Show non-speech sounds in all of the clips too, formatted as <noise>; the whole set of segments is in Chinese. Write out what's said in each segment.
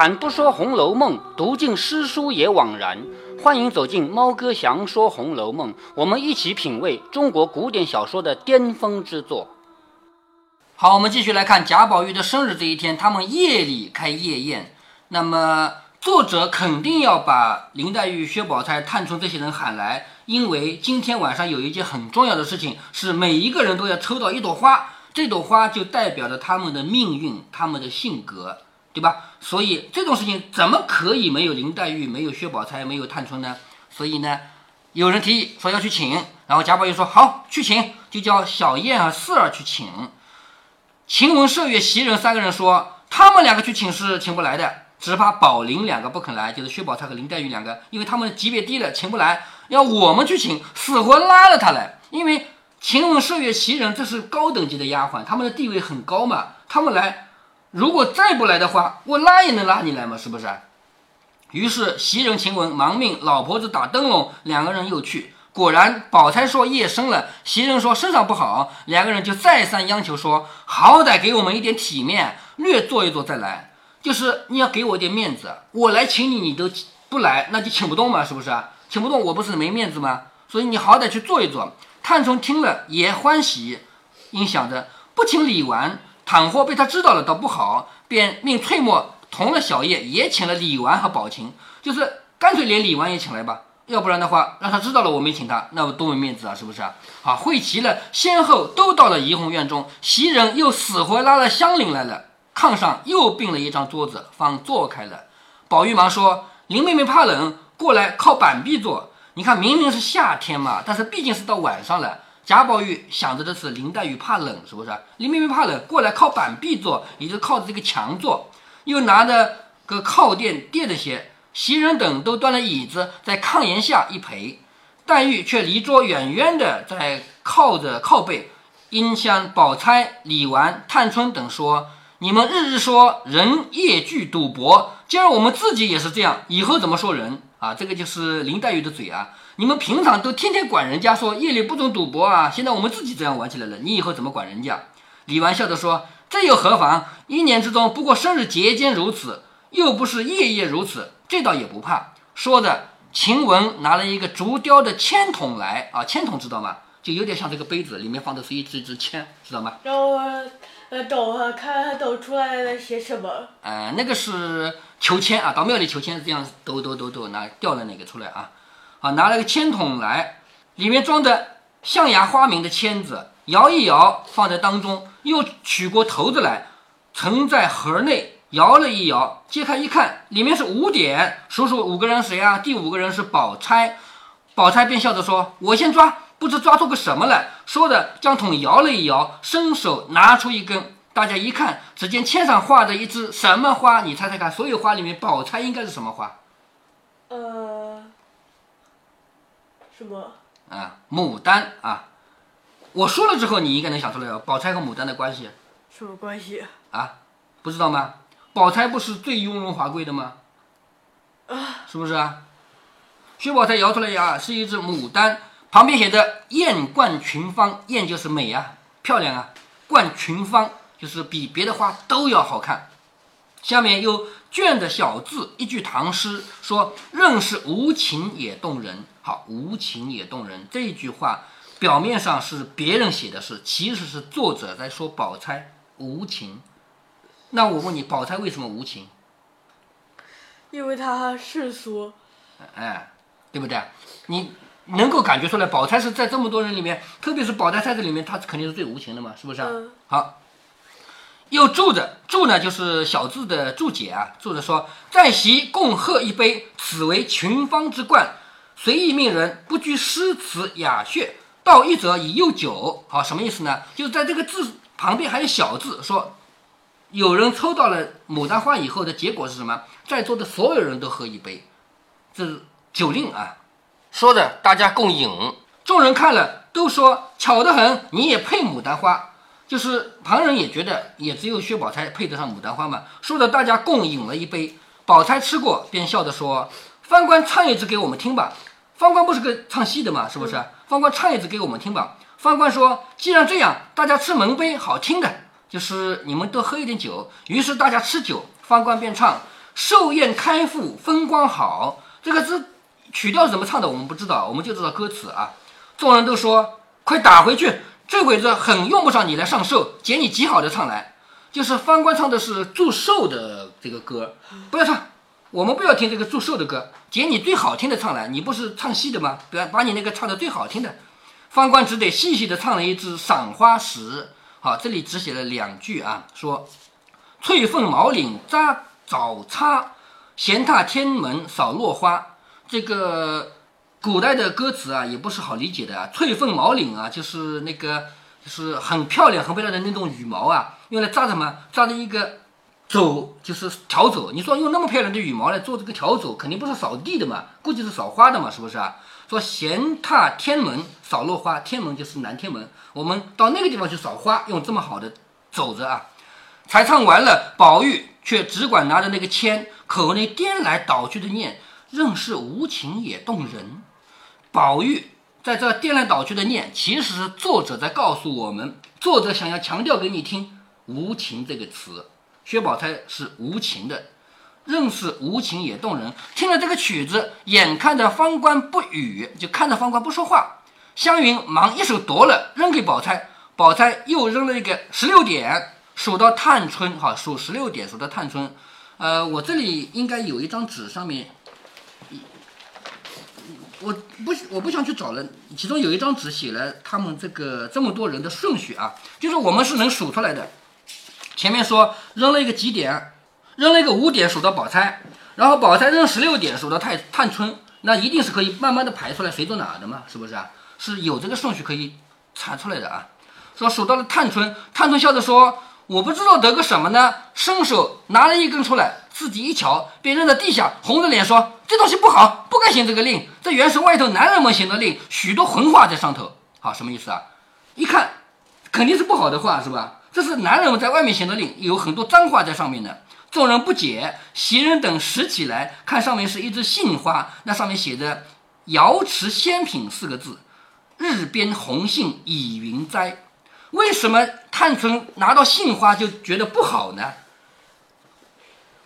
开坛不说《红楼梦》，读尽诗书也枉然。欢迎走进猫哥祥说《红楼梦》，我们一起品味中国古典小说的巅峰之作。好，我们继续来看贾宝玉的生日这一天，他们夜里开夜宴。那么作者肯定要把林黛玉、薛宝钗、探春这些人喊来，因为今天晚上有一件很重要的事情，是每一个人都要抽到一朵花，这朵花就代表着他们的命运、他们的性格。对吧？所以这种事情怎么可以没有林黛玉、没有薛宝钗、没有探春呢？所以呢，有人提议说要去请，然后贾宝玉说好去请，就叫小燕和四儿去请。晴雯、麝月、袭人三个人说他们两个去请是请不来的，只怕宝林两个不肯来，就是薛宝钗和林黛玉两个，因为他们级别低了，请不来。要我们去请，死活拉了他来，因为晴雯、麝月、袭人这是高等级的丫鬟，他们的地位很高嘛，他们来。如果再不来的话，我拉也能拉你来嘛，是不是？于是袭人、晴雯忙命老婆子打灯笼，两个人又去。果然，宝钗说夜深了，袭人说身上不好，两个人就再三央求说，好歹给我们一点体面，略坐一坐再来。就是你要给我点面子，我来请你，你都不来，那就请不动嘛，是不是？请不动，我不是没面子吗？所以你好歹去坐一坐。探春听了也欢喜，因想着不请李纨。倘或被他知道了，倒不好，便命翠墨同了小叶，也请了李纨和宝琴，就是干脆连李纨也请来吧，要不然的话，让他知道了我没请他，那多没面子啊，是不是啊？好，会齐了，先后都到了怡红院中，袭人又死活拉了香菱来了，炕上又并了一张桌子，方坐开了。宝玉忙说：“林妹妹怕冷，过来靠板壁坐。你看，明明是夏天嘛，但是毕竟是到晚上了。”贾宝玉想着的是林黛玉怕冷，是不是？林妹妹怕冷，过来靠板壁坐，也就靠着这个墙坐，又拿着个靠垫垫着些。袭人等都端了椅子在炕沿下一陪，黛玉却离桌远远的在靠着靠背，因向宝钗、李纨、探春等说：“你们日日说人夜聚赌博，今儿我们自己也是这样，以后怎么说人啊？这个就是林黛玉的嘴啊。”你们平常都天天管人家说夜里不准赌博啊，现在我们自己这样玩起来了，你以后怎么管人家？李纨笑着说：“这又何妨？一年之中不过生日节间如此，又不是夜夜如此，这倒也不怕。”说着，晴雯拿了一个竹雕的签筒来啊，签筒知道吗？就有点像这个杯子，里面放的是一支支签，知道吗？让我呃抖看抖出来了些什么？呃，那个是求签啊，到庙里求签是这样抖抖抖抖，拿掉了那个出来啊。啊，拿了个签筒来，里面装着象牙花名的签子，摇一摇，放在当中，又取过头子来，盛在盒内，摇了一摇，揭开一看，里面是五点，数数五个人谁啊？第五个人是宝钗，宝钗便笑着说：“我先抓，不知抓出个什么来。”说着，将桶摇了一摇，伸手拿出一根，大家一看，只见签上画着一只什么花？你猜猜看，所有花里面，宝钗应该是什么花？呃。什么啊？牡丹啊！我说了之后，你应该能想出来，宝钗和牡丹的关系什么关系啊？不知道吗？宝钗不是最雍容华贵的吗？啊，是不是啊？薛宝钗摇出来呀，是一只牡丹，旁边写着“艳冠群芳”，艳就是美啊，漂亮啊，冠群芳就是比别的花都要好看。下面又卷的小字一句唐诗，说“任是无情也动人”。好，“无情也动人”这句话，表面上是别人写的诗，其实是作者在说宝钗无情。那我问你，宝钗为什么无情？因为她世俗。哎，对不对？你能够感觉出来，宝钗是在这么多人里面，特别是宝钗在这里面，她肯定是最无情的嘛，是不是？嗯。好。又注着注呢，就是小字的注解啊。注着说：“在席共喝一杯，此为群芳之冠。随意命人不拘诗词雅谑，道一者以诱酒。”好，什么意思呢？就是在这个字旁边还有小字，说有人抽到了牡丹花以后的结果是什么？在座的所有人都喝一杯，这是酒令啊。说着，大家共饮，众人看了都说巧得很，你也配牡丹花。就是旁人也觉得，也只有薛宝钗配得上牡丹花嘛。说着，大家共饮了一杯。宝钗吃过，便笑着说：“方官唱一支给我们听吧。”方官不是个唱戏的嘛，是不是？方官唱一支给我们听吧。方官说：“既然这样，大家吃门杯，好听的，就是你们多喝一点酒。”于是大家吃酒，方官便唱：“寿宴开腹，风光好。这个字曲调怎么唱的，我们不知道，我们就知道歌词啊。众人都说：“快打回去，这鬼子很用不上你来上寿，捡你极好的唱来。”就是方官唱的是祝寿的这个歌，不要唱，我们不要听这个祝寿的歌，捡你最好听的唱来。你不是唱戏的吗？不要把你那个唱的最好听的。方官只得细细的唱了一支《赏花时》。好，这里只写了两句啊，说：“翠凤毛领扎早插，闲踏天门扫落花。”这个古代的歌词啊，也不是好理解的啊。翠凤毛领啊，就是那个就是很漂亮、很漂亮的那种羽毛啊，用来扎什么？扎的一个走，就是条走。你说用那么漂亮的羽毛来做这个条走，肯定不是扫地的嘛，估计是扫花的嘛，是不是啊？说闲踏天门扫落花，天门就是南天门，我们到那个地方去扫花，用这么好的走着啊。才唱完了，宝玉却只管拿着那个签，口内颠来倒去的念，任是无情也动人。宝玉在这颠来倒去的念，其实是作者在告诉我们，作者想要强调给你听“无情”这个词。薛宝钗是无情的。认识无情也动人。听了这个曲子，眼看着方官不语，就看着方官不说话。湘云忙一手夺了，扔给宝钗。宝钗又扔了一个十六点，数到探春。哈，数十六点，数到探春。呃，我这里应该有一张纸，上面，我不，我不想去找了。其中有一张纸写了他们这个这么多人的顺序啊，就是我们是能数出来的。前面说扔了一个几点。扔了一个五点数到宝钗，然后宝钗扔十六点数到探探春，那一定是可以慢慢的排出来谁坐哪的嘛，是不是啊？是有这个顺序可以查出来的啊。说数到了探春，探春笑着说：“我不知道得个什么呢？”伸手拿了一根出来，自己一瞧，便扔在地下，红着脸说：“这东西不好，不该行这个令。这原是外头男人们行的令，许多混话在上头。好，什么意思啊？一看，肯定是不好的话，是吧？这是男人们在外面写的令，有很多脏话在上面的。”众人不解，袭人等拾起来看，上面是一枝杏花，那上面写着“瑶池仙品”四个字，“日边红杏倚云栽”。为什么探春拿到杏花就觉得不好呢？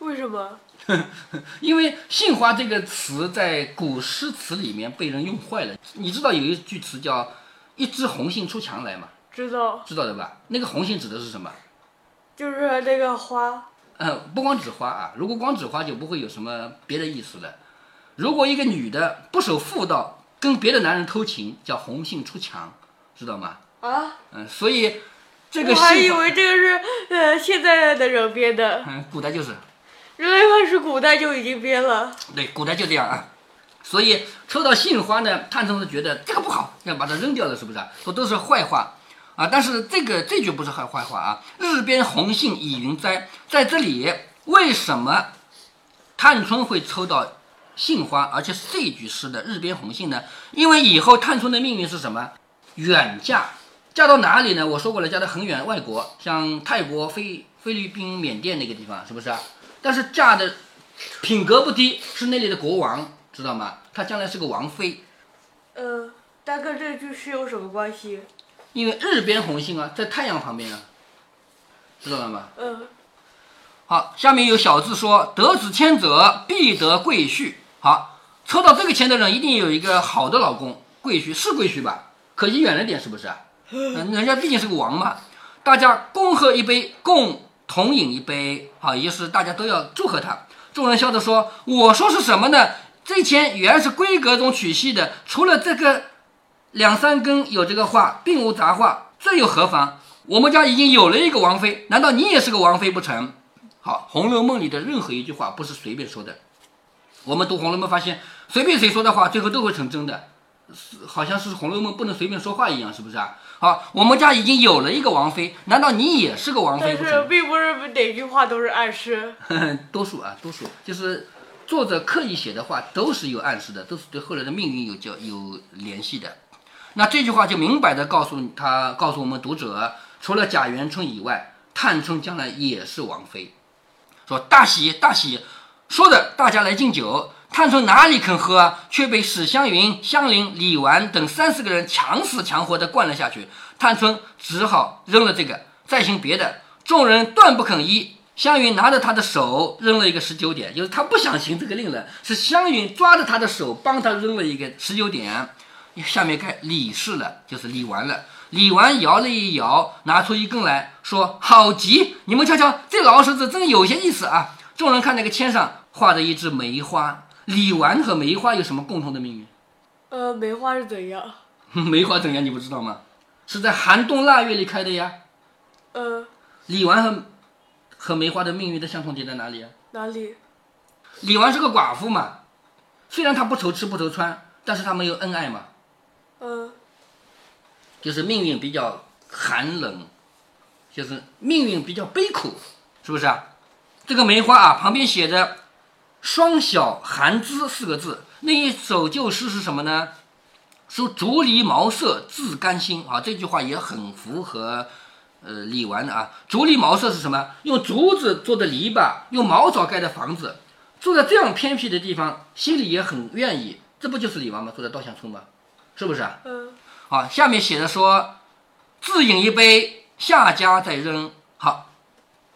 为什么？<laughs> 因为杏花这个词在古诗词里面被人用坏了。你知道有一句词叫“一枝红杏出墙来”吗？知道。知道的吧？那个红杏指的是什么？就是那个花。嗯，不光指花啊，如果光指花就不会有什么别的意思了。如果一个女的不守妇道，跟别的男人偷情，叫红杏出墙，知道吗？啊？嗯，所以这个我还以为这个是呃现在的人编的。嗯，古代就是。原来它是古代就已经编了。对，古代就这样啊。所以抽到杏花呢，探春是觉得这个不好，要把它扔掉了，是不是？啊说都是坏话。啊，但是这个这句不是坏坏话啊！日边红杏倚云栽，在这里为什么探春会抽到杏花，而且是这句诗的日边红杏呢？因为以后探春的命运是什么？远嫁，嫁到哪里呢？我说过了，嫁到很远外国，像泰国、菲菲律宾、缅甸那个地方，是不是？但是嫁的品格不低，是那里的国王，知道吗？她将来是个王妃。呃，大跟这句诗有什么关系？因为日边红杏啊，在太阳旁边啊，知道了吗？嗯。好，下面有小字说：“得子千者，必得贵婿。”好，抽到这个签的人一定有一个好的老公，贵婿是贵婿吧？可惜远了点，是不是？嗯，人家毕竟是个王嘛。大家共喝一杯，共同饮一杯，好，也就是大家都要祝贺他。众人笑着说：“我说是什么呢？这签原是闺阁中取系的，除了这个。”两三根有这个话，并无杂话，这又何妨？我们家已经有了一个王妃，难道你也是个王妃不成？好，《红楼梦》里的任何一句话不是随便说的。我们读《红楼梦》发现，随便谁说的话，最后都会成真的。是，好像是《红楼梦》不能随便说话一样，是不是啊？好，我们家已经有了一个王妃，难道你也是个王妃不成？但是并不是哪句话都是暗示。<laughs> 多数啊，多数就是作者刻意写的话都是有暗示的，都是对后来的命运有交有联系的。那这句话就明摆的告诉他，告诉我们读者，除了贾元春以外，探春将来也是王妃。说大喜大喜，说着大家来敬酒。探春哪里肯喝，却被史湘云、香菱、李纨等三四个人强死强活的灌了下去。探春只好扔了这个，再行别的。众人断不肯依，湘云拿着他的手扔了一个十九点，就是他不想行这个令了，是湘云抓着他的手帮他扔了一个十九点。下面该李氏了，就是李纨了。李纨摇了一摇，拿出一根来说：“好极！你们瞧瞧，这老婶子真有些意思啊！”众人看那个签上画着一只梅花。李纨和梅花有什么共同的命运？呃，梅花是怎样？<laughs> 梅花怎样？你不知道吗？是在寒冬腊月里开的呀。呃，李纨和和梅花的命运的相同点在哪里啊？哪里？李纨是个寡妇嘛，虽然她不愁吃不愁穿，但是她没有恩爱嘛，嗯，就是命运比较寒冷，就是命运比较悲苦，是不是啊？这个梅花啊，旁边写着“双小寒枝”四个字，那一首旧诗是什么呢？说“竹篱茅舍自甘心”啊，这句话也很符合。呃，李纨的啊，竹篱茅舍是什么？用竹子做的篱笆，用茅草盖的房子，住在这样偏僻的地方，心里也很愿意。这不就是李纨吗？住在稻香村吗？是不是啊？嗯，好，下面写的说，自饮一杯，下家再扔。好，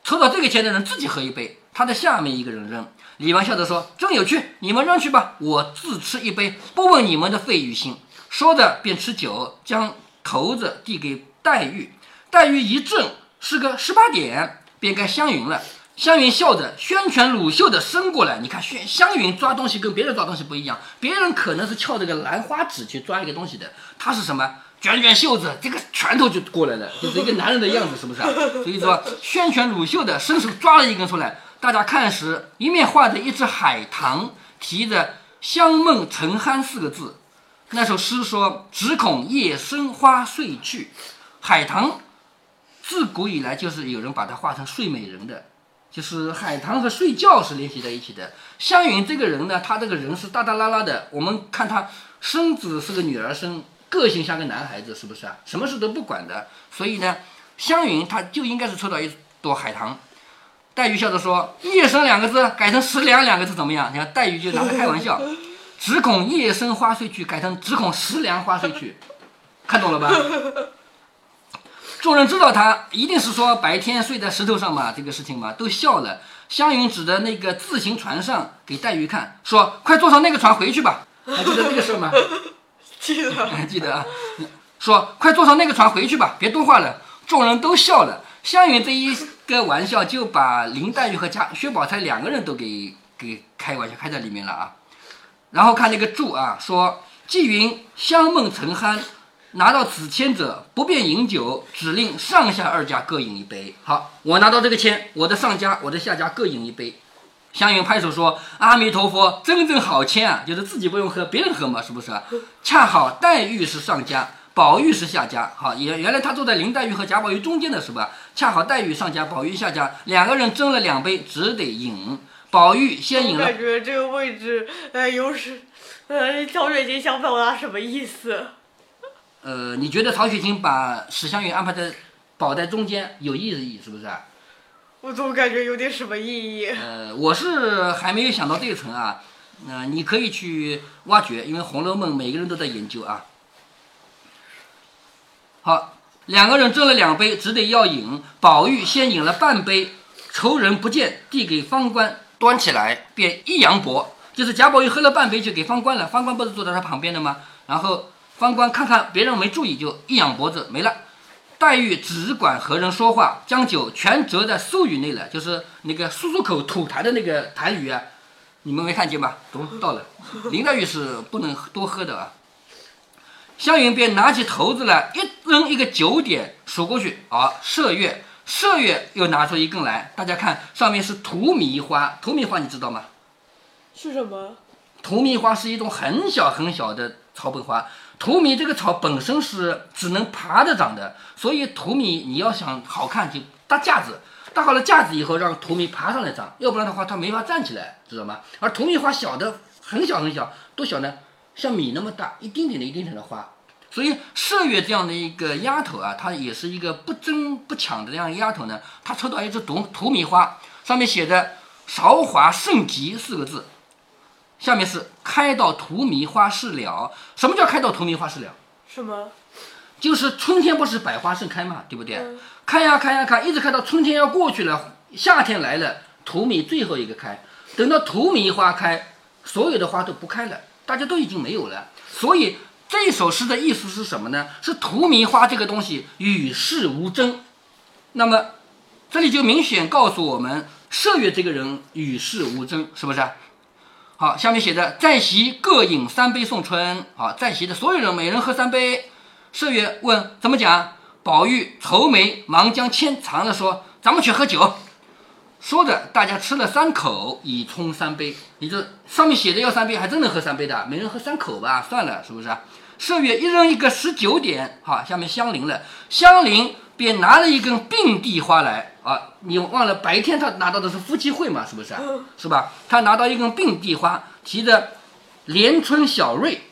抽到这个钱的人自己喝一杯，他的下面一个人扔。李纨笑着说：“真有趣，你们扔去吧，我自吃一杯，不问你们的肺与心。”说着便吃酒，将骰子递给黛玉。黛玉一怔，是个十八点，便该湘云了。湘云笑着，宣拳乳袖的伸过来。你看，宣湘云抓东西跟别人抓东西不一样，别人可能是翘着个兰花指去抓一个东西的，他是什么？卷卷袖子，这个拳头就过来了，<laughs> 就是一个男人的样子，是不是啊？所以说，宣拳乳袖的伸手抓了一根出来。大家看时，一面画着一只海棠，提着“香梦沉酣”四个字。那首诗说：“只恐夜深花睡去，海棠。”自古以来就是有人把它画成睡美人的，就是海棠和睡觉是联系在一起的。湘云这个人呢，她这个人是大大拉拉的。我们看她生子是个女儿身，个性像个男孩子，是不是啊？什么事都不管的。所以呢，湘云她就应该是抽到一朵海棠。黛玉笑着说：“夜深两个字改成十两两个字怎么样？”你看黛玉就拿他开玩笑，只恐夜深花睡去改成只恐十两花睡去，看懂了吧？众人知道他一定是说白天睡在石头上嘛，这个事情嘛，都笑了。湘云指着那个自行船上给黛玉看，说：“快坐上那个船回去吧。” <laughs> 还记得这个事吗？<laughs> 记得。还 <laughs> 记得啊？说：“快坐上那个船回去吧，别多话了。”众人都笑了。湘云这一个玩笑就把林黛玉和贾薛宝钗两个人都给给开玩笑开在里面了啊。然后看那个注啊，说：“纪云香梦沉酣。”拿到此签者不便饮酒，只令上下二家各饮一杯。好，我拿到这个签，我的上家、我的下家各饮一杯。湘云拍手说：“阿弥陀佛，真正好签啊！就是自己不用喝，别人喝嘛，是不是？恰好黛玉是上家，宝玉是下家。好，原原来他坐在林黛玉和贾宝玉中间的是吧？恰好黛玉上家，宝玉下家，两个人争了两杯，只得饮。宝玉先饮了。感觉这个位置，呃，有时，呃，曹雪芹想表达什么意思？呃，你觉得曹雪芹把史湘云安排在宝在中间有意义是不是？我总感觉有点什么意义。呃，我是还没有想到这一层啊。那你可以去挖掘，因为《红楼梦》每个人都在研究啊。好，两个人斟了两杯，只得要饮。宝玉先饮了半杯，仇人不见，递给方官，端起来便一扬脖，就是贾宝玉喝了半杯就给方官了。方官不是坐在他旁边的吗？然后。方官看看别人没注意，就一仰脖子没了。黛玉只管和人说话，将酒全折在苏语内了，就是那个漱漱口吐痰的那个痰盂啊，你们没看见吧？都到了。<laughs> 林黛玉是不能多喝的啊。湘云便拿起骰子来，一扔一个九点，数过去啊，麝月，麝月又拿出一根来，大家看上面是荼蘼花，荼蘼花你知道吗？是什么？荼蘼花是一种很小很小的草本花。荼蘼这个草本身是只能爬着长的，所以荼蘼你要想好看就搭架子，搭好了架子以后让荼蘼爬上来长，要不然的话它没法站起来，知道吗？而荼蘼花小的很小很小，多小呢？像米那么大，一丁点的一丁点的花。所以麝月这样的一个丫头啊，她也是一个不争不抢的这样丫头呢。她抽到一只毒荼蘼花，上面写着“韶华盛极”四个字。下面是开到荼蘼花事了。什么叫开到荼蘼花事了？什么？就是春天不是百花盛开嘛，对不对？开呀开呀开，一直开到春天要过去了，夏天来了，荼蘼最后一个开，等到荼蘼花开，所有的花都不开了，大家都已经没有了。所以这首诗的意思是什么呢？是荼蘼花这个东西与世无争。那么这里就明显告诉我们，麝月这个人与世无争，是不是？好，下面写的在席各饮三杯送春。好，在席的所有人每人喝三杯。麝月问怎么讲？宝玉愁眉忙将签藏了，说咱们去喝酒。说着，大家吃了三口，以充三杯。你这上面写着要三杯，还真能喝三杯的，每人喝三口吧，算了，是不是？麝月一人一个十九点，好，下面相邻了，相邻便拿了一根并蒂花来啊，你忘了白天他拿到的是夫妻会嘛，是不是？是吧？他拿到一根并蒂花，提着连春小瑞。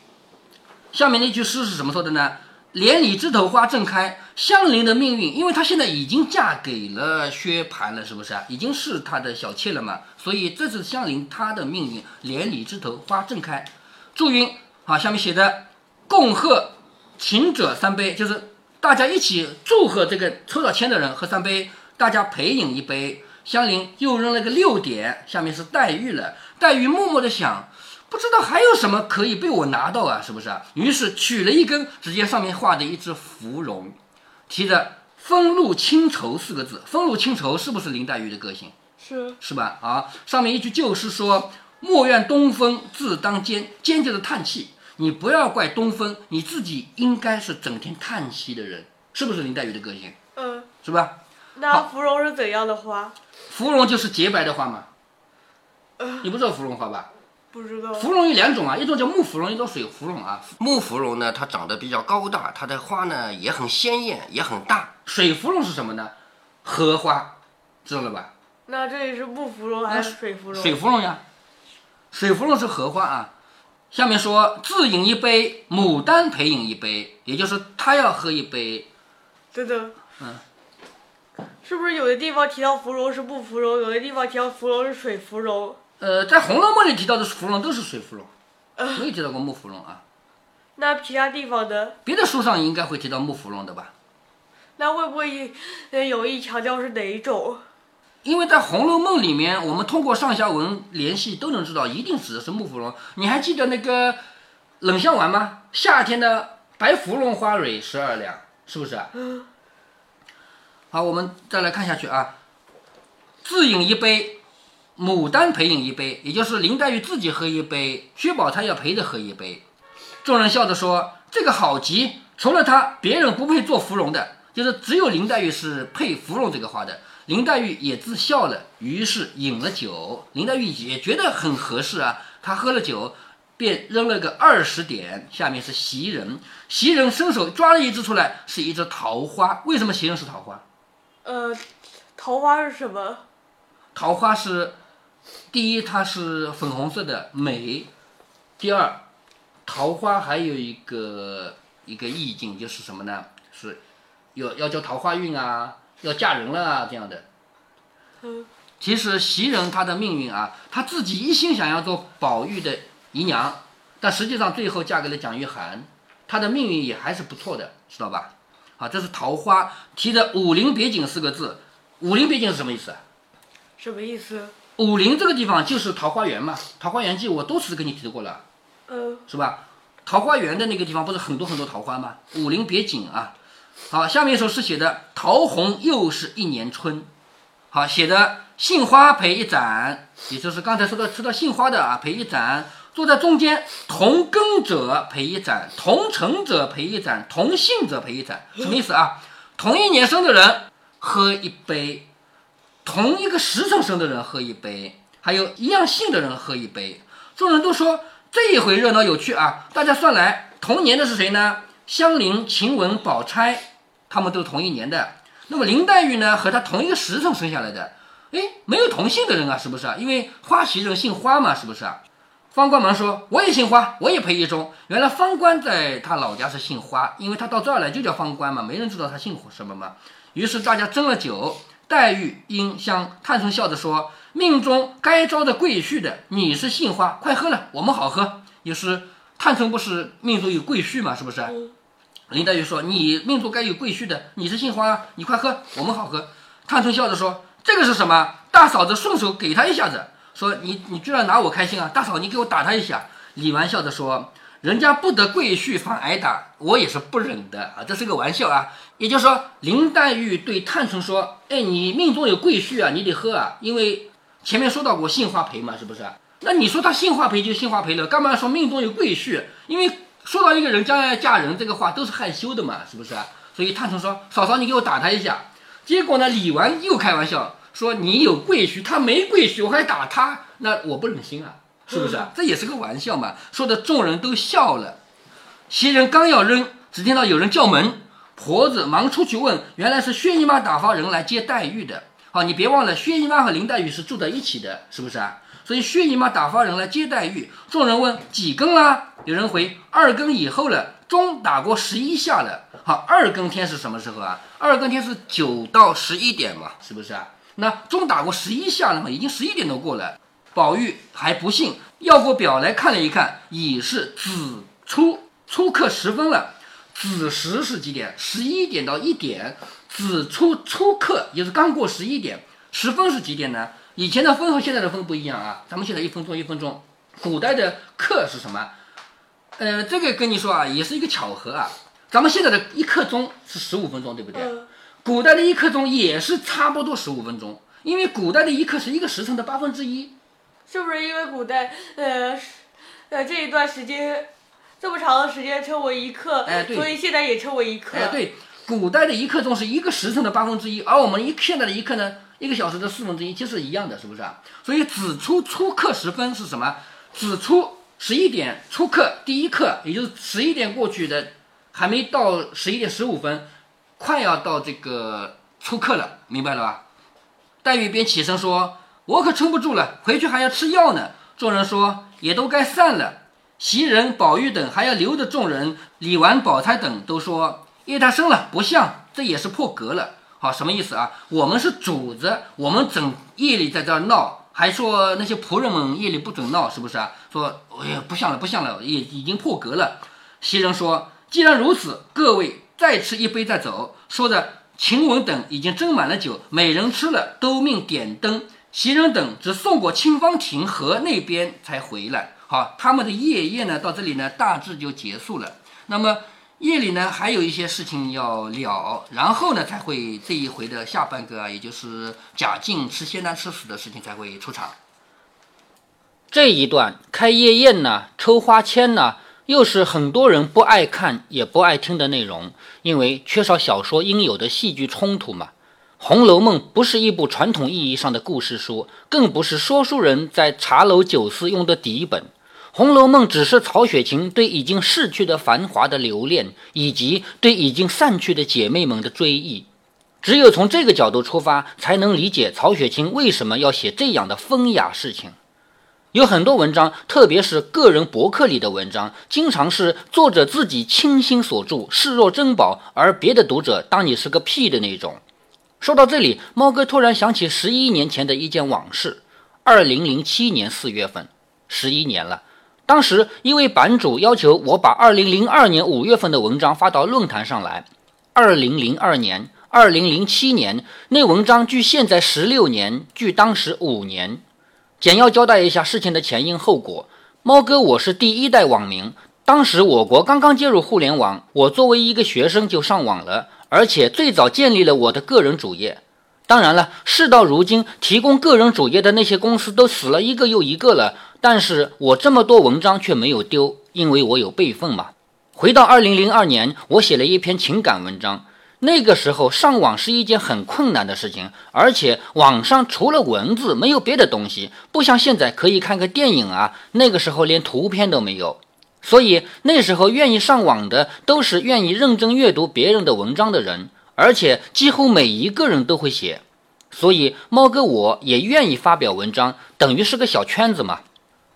下面那句诗是怎么说的呢？连理枝头花正开，香菱的命运，因为她现在已经嫁给了薛蟠了，是不是啊？已经是他的小妾了嘛，所以这是香菱她的命运。连理枝头花正开，祝云好，下面写的共贺请者三杯，就是大家一起祝贺这个抽到签的人喝三杯，大家陪饮一杯。香菱又扔了个六点，下面是黛玉了，黛玉默默的想。不知道还有什么可以被我拿到啊？是不是？于是取了一根，直接上面画的一只芙蓉，提着“风露清愁”四个字。风露清愁是不是林黛玉的个性？是是吧？啊，上面一句旧诗说：“莫怨东风自当尖，尖就是叹气。你不要怪东风，你自己应该是整天叹息的人，是不是林黛玉的个性？嗯，是吧？那芙蓉是怎样的花？芙蓉就是洁白的花嘛。你不知道芙蓉花吧？不知道。芙蓉有两种啊，一种叫木芙蓉，一种水芙蓉啊。木芙蓉呢，它长得比较高大，它的花呢也很鲜艳，也很大。水芙蓉是什么呢？荷花，知道了吧？那这里是木芙蓉还是水芙蓉？水芙蓉呀，水芙蓉是荷花啊。下面说自饮一杯，牡丹陪饮一杯，也就是他要喝一杯。等等，嗯，是不是有的地方提到芙蓉是木芙蓉，有的地方提到芙蓉是水芙蓉？呃，在《红楼梦》里提到的芙蓉都是水芙蓉，没有提到过木芙蓉啊。那其他地方的，别的书上应该会提到木芙蓉的吧？那会不会呃有意强调是哪一种？因为在《红楼梦》里面，我们通过上下文联系都能知道，一定指的是木芙蓉。你还记得那个冷香丸吗？夏天的白芙蓉花蕊十二两，是不是？嗯。<laughs> 好，我们再来看下去啊。自饮一杯，牡丹陪饮一杯，也就是林黛玉自己喝一杯，薛宝钗要陪着喝一杯。众人笑着说：“这个好极，除了她，别人不配做芙蓉的，就是只有林黛玉是配芙蓉这个花的。”林黛玉也自笑了，于是饮了酒。林黛玉也觉得很合适啊，她喝了酒，便扔了个二十点。下面是袭人，袭人伸手抓了一只出来，是一只桃花。为什么袭人是桃花？呃，桃花是什么？桃花是，第一它是粉红色的美，第二，桃花还有一个一个意境就是什么呢？是，要要叫桃花运啊。要嫁人了啊，这样的。嗯，其实袭人她的命运啊，她自己一心想要做宝玉的姨娘，但实际上最后嫁给了蒋玉菡，她的命运也还是不错的，知道吧？好，这是桃花提的“武陵别景”四个字，“武陵别景”是什么意思啊？什么意思？武陵这个地方就是桃花源嘛，《桃花源记》我多次跟你提过了，嗯，是吧？桃花源的那个地方不是很多很多桃花吗？武陵别景啊。好，下面一首诗写的桃红又是一年春。好，写的杏花陪一盏，也就是刚才说的吃到杏花的啊，陪一盏。坐在中间，同根者陪一盏，同城者陪一盏，同姓者陪一盏。什么意思啊？同一年生的人喝一杯，同一个时辰生的人喝一杯，还有一样姓的人喝一杯。众人都说这一回热闹有趣啊！大家算来，同年的是谁呢？香菱、晴雯、宝钗，他们都同一年的。那么林黛玉呢，和她同一个时辰生下来的。哎，没有同姓的人啊，是不是啊？因为花袭人姓花嘛，是不是啊？方官忙说：“我也姓花，我也陪一中。”原来方官在他老家是姓花，因为他到这儿来就叫方官嘛，没人知道他姓什么嘛。于是大家斟了酒，黛玉因向探春笑着说：“命中该招的贵婿的，你是姓花，快喝了，我们好喝。”也是探春不是命中有贵婿嘛，是不是？林黛玉说：“你命中该有贵婿的，你是姓花，你快喝，我们好喝。”探春笑着说：“这个是什么？大嫂子顺手给他一下子，说你你居然拿我开心啊！大嫂，你给我打他一下。李纨笑着说：“人家不得贵婿反挨打，我也是不忍的啊，这是个玩笑啊。”也就是说，林黛玉对探春说：“哎，你命中有贵婿啊，你得喝啊，因为前面说到过杏花陪嘛，是不是？那你说他杏花陪就杏花陪了，干嘛说命中有贵婿？因为说到一个人将来嫁人这个话都是害羞的嘛，是不是？所以探春说：嫂嫂，你给我打他一下。结果呢，李纨又开玩笑说：你有贵婿，他没贵婿，我还打他，那我不忍心啊，是不是？这也是个玩笑嘛。说的众人都笑了。袭人刚要扔，只听到有人叫门。婆子忙出去问，原来是薛姨妈打发人来接黛玉的。好，你别忘了，薛姨妈和林黛玉是住在一起的，是不是啊？所以薛姨妈打发人来接黛玉。众人问几更啦？有人回二更以后了，钟打过十一下了。好，二更天是什么时候啊？二更天是九到十一点嘛，是不是啊？那钟打过十一下了嘛，已经十一点多过了。宝玉还不信，要过表来看了一看，已是子初初刻时分了。子时是几点？十一点到一点。子初初刻也是刚过十一点。时分是几点呢？以前的分和现在的分不一样啊。咱们现在一分钟一分钟，古代的刻是什么？呃，这个跟你说啊，也是一个巧合啊。咱们现在的一刻钟是十五分钟，对不对？古代的一刻钟也是差不多十五分钟，因为古代的一刻是一个时辰的八分之一。是不是因为古代呃呃这一段时间？这么长的时间称为一刻，哎，对，所以现在也称为一刻。哎，对，古代的一刻钟是一个时辰的八分之一，而我们一现在的一刻呢，一个小时的四分之一，其实一样的，是不是啊？所以子初初刻时分是什么？子初十一点初刻第一刻，也就是十一点过去的，还没到十一点十五分，快要到这个初刻了，明白了吧？黛玉便起身说：“我可撑不住了，回去还要吃药呢。”众人说：“也都该散了。”袭人、宝玉等还要留着众人，李纨、宝钗等都说叶太生了，不像，这也是破格了。好，什么意思啊？我们是主子，我们整夜里在这儿闹，还说那些仆人们夜里不准闹，是不是啊？说哎呀，不像了，不像了，也已经破格了。袭人说：“既然如此，各位再吃一杯再走。”说着，晴雯等已经斟满了酒，每人吃了，都命点灯。袭人等只送过清芳亭河那边才回来。好，他们的夜宴呢，到这里呢，大致就结束了。那么夜里呢，还有一些事情要了，然后呢，才会这一回的下半个啊，也就是贾静吃仙丹吃死的事情才会出场。这一段开夜宴呢，抽花签呢，又是很多人不爱看也不爱听的内容，因为缺少小说应有的戏剧冲突嘛。《红楼梦》不是一部传统意义上的故事书，更不是说书人在茶楼酒肆用的底本。《红楼梦》只是曹雪芹对已经逝去的繁华的留恋，以及对已经散去的姐妹们的追忆。只有从这个角度出发，才能理解曹雪芹为什么要写这样的风雅事情。有很多文章，特别是个人博客里的文章，经常是作者自己倾心所著，视若珍宝，而别的读者当你是个屁的那种。说到这里，猫哥突然想起十一年前的一件往事：二零零七年四月份，十一年了。当时一位版主要求我把2002年5月份的文章发到论坛上来。2002年、2007年那文章距现在16年，距当时五年。简要交代一下事情的前因后果。猫哥，我是第一代网民。当时我国刚刚接入互联网，我作为一个学生就上网了，而且最早建立了我的个人主页。当然了，事到如今，提供个人主页的那些公司都死了一个又一个了。但是我这么多文章却没有丢，因为我有备份嘛。回到二零零二年，我写了一篇情感文章。那个时候上网是一件很困难的事情，而且网上除了文字没有别的东西，不像现在可以看个电影啊。那个时候连图片都没有，所以那时候愿意上网的都是愿意认真阅读别人的文章的人，而且几乎每一个人都会写，所以猫哥我也愿意发表文章，等于是个小圈子嘛。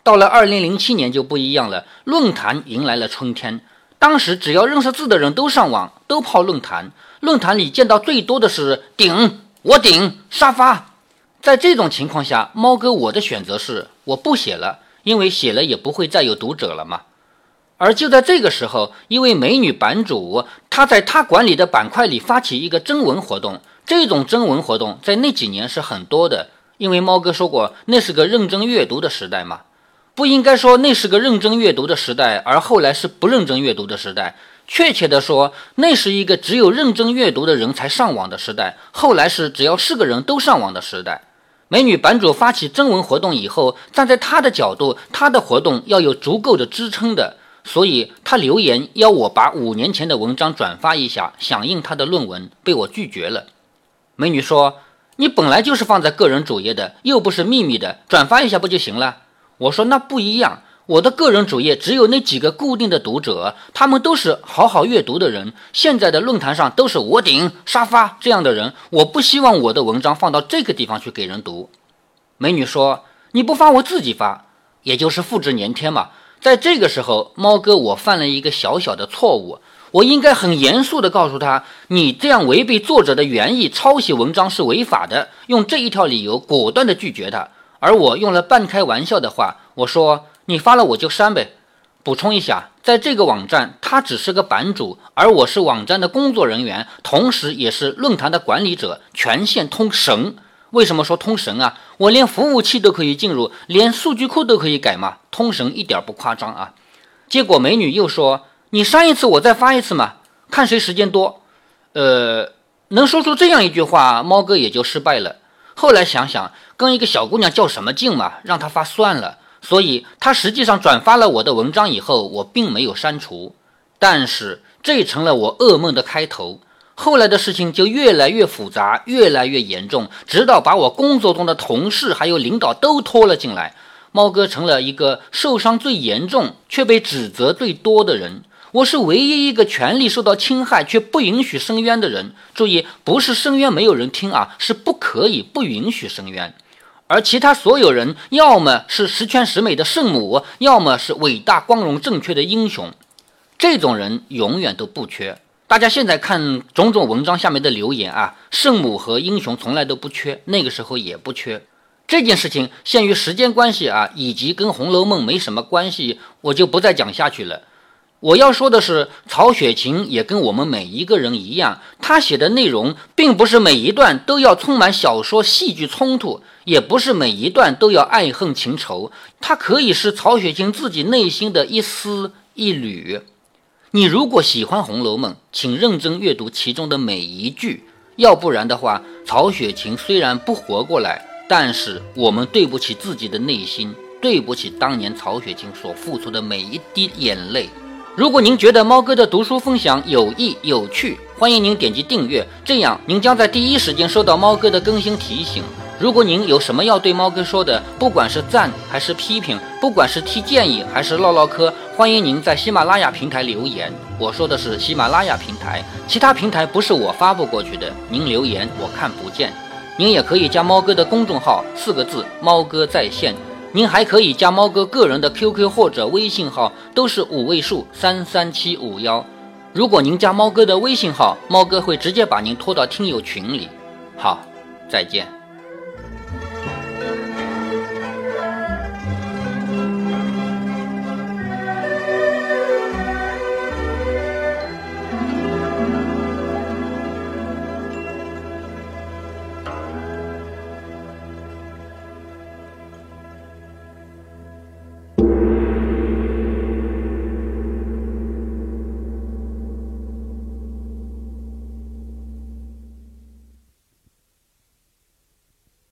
到了二零零七年就不一样了，论坛迎来了春天。当时只要认识字的人都上网，都泡论坛。论坛里见到最多的是顶我顶沙发。在这种情况下，猫哥我的选择是我不写了，因为写了也不会再有读者了嘛。而就在这个时候，一位美女版主她在她管理的板块里发起一个征文活动。这种征文活动在那几年是很多的，因为猫哥说过那是个认真阅读的时代嘛。不应该说那是个认真阅读的时代，而后来是不认真阅读的时代。确切的说，那是一个只有认真阅读的人才上网的时代，后来是只要是个人都上网的时代。美女版主发起征文活动以后，站在她的角度，她的活动要有足够的支撑的，所以她留言要我把五年前的文章转发一下，响应她的论文，被我拒绝了。美女说：“你本来就是放在个人主页的，又不是秘密的，转发一下不就行了？”我说：“那不一样，我的个人主页只有那几个固定的读者，他们都是好好阅读的人。现在的论坛上都是我顶沙发这样的人，我不希望我的文章放到这个地方去给人读。”美女说：“你不发，我自己发，也就是复制粘贴嘛。”在这个时候，猫哥我犯了一个小小的错误。我应该很严肃地告诉他，你这样违背作者的原意抄袭文章是违法的。用这一条理由果断地拒绝他。而我用了半开玩笑的话，我说：“你发了我就删呗。”补充一下，在这个网站，他只是个版主，而我是网站的工作人员，同时也是论坛的管理者，权限通神。为什么说通神啊？我连服务器都可以进入，连数据库都可以改嘛，通神一点不夸张啊。结果美女又说。你删一次，我再发一次嘛，看谁时间多。呃，能说出这样一句话，猫哥也就失败了。后来想想，跟一个小姑娘较什么劲嘛，让她发算了。所以她实际上转发了我的文章以后，我并没有删除。但是这成了我噩梦的开头。后来的事情就越来越复杂，越来越严重，直到把我工作中的同事还有领导都拖了进来，猫哥成了一个受伤最严重却被指责最多的人。我是唯一一个权利受到侵害却不允许申冤的人。注意，不是申冤没有人听啊，是不可以、不允许申冤。而其他所有人，要么是十全十美的圣母，要么是伟大、光荣、正确的英雄。这种人永远都不缺。大家现在看种种文章下面的留言啊，圣母和英雄从来都不缺，那个时候也不缺。这件事情限于时间关系啊，以及跟《红楼梦》没什么关系，我就不再讲下去了。我要说的是，曹雪芹也跟我们每一个人一样，他写的内容并不是每一段都要充满小说、戏剧冲突，也不是每一段都要爱恨情仇，它可以是曹雪芹自己内心的一丝一缕。你如果喜欢《红楼梦》，请认真阅读其中的每一句，要不然的话，曹雪芹虽然不活过来，但是我们对不起自己的内心，对不起当年曹雪芹所付出的每一滴眼泪。如果您觉得猫哥的读书分享有益有趣，欢迎您点击订阅，这样您将在第一时间收到猫哥的更新提醒。如果您有什么要对猫哥说的，不管是赞还是批评，不管是提建议还是唠唠嗑，欢迎您在喜马拉雅平台留言。我说的是喜马拉雅平台，其他平台不是我发布过去的，您留言我看不见。您也可以加猫哥的公众号，四个字：猫哥在线。您还可以加猫哥个人的 QQ 或者微信号，都是五位数三三七五幺。如果您加猫哥的微信号，猫哥会直接把您拖到听友群里。好，再见。